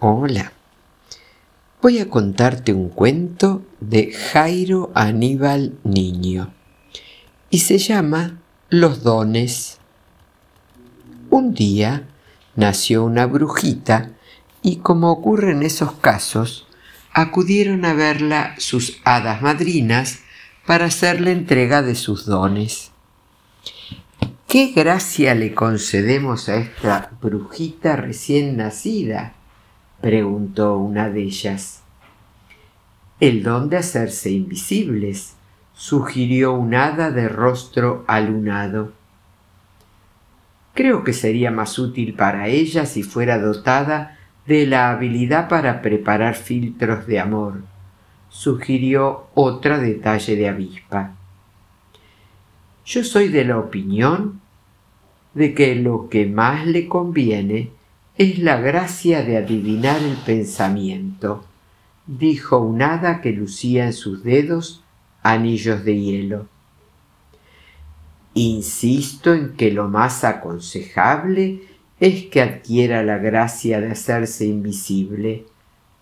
Hola. Voy a contarte un cuento de Jairo Aníbal Niño y se llama Los dones. Un día nació una brujita y como ocurre en esos casos, acudieron a verla sus hadas madrinas para hacerle entrega de sus dones. ¿Qué gracia le concedemos a esta brujita recién nacida? Preguntó una de ellas. El don de hacerse invisibles, sugirió un hada de rostro alunado. Creo que sería más útil para ella si fuera dotada de la habilidad para preparar filtros de amor, sugirió otra detalle de avispa. Yo soy de la opinión de que lo que más le conviene es la gracia de adivinar el pensamiento, dijo un hada que lucía en sus dedos anillos de hielo. Insisto en que lo más aconsejable es que adquiera la gracia de hacerse invisible,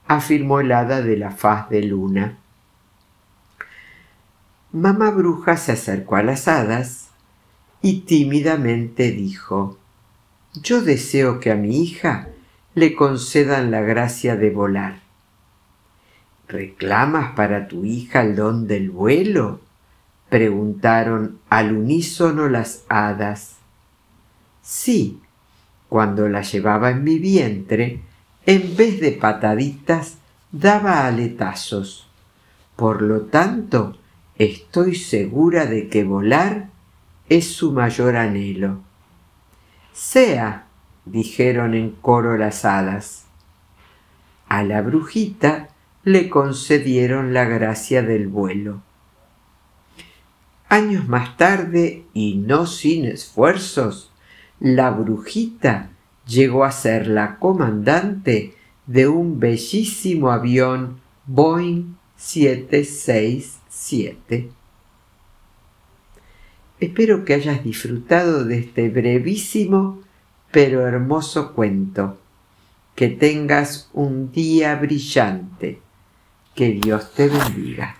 afirmó el hada de la faz de luna. Mamá bruja se acercó a las hadas y tímidamente dijo yo deseo que a mi hija le concedan la gracia de volar. ¿Reclamas para tu hija el don del vuelo? preguntaron al unísono las hadas. Sí, cuando la llevaba en mi vientre, en vez de pataditas, daba aletazos. Por lo tanto, estoy segura de que volar es su mayor anhelo. Sea, dijeron en coro las hadas. A la brujita le concedieron la gracia del vuelo. Años más tarde, y no sin esfuerzos, la brujita llegó a ser la comandante de un bellísimo avión Boeing 767. Espero que hayas disfrutado de este brevísimo pero hermoso cuento. Que tengas un día brillante. Que Dios te bendiga.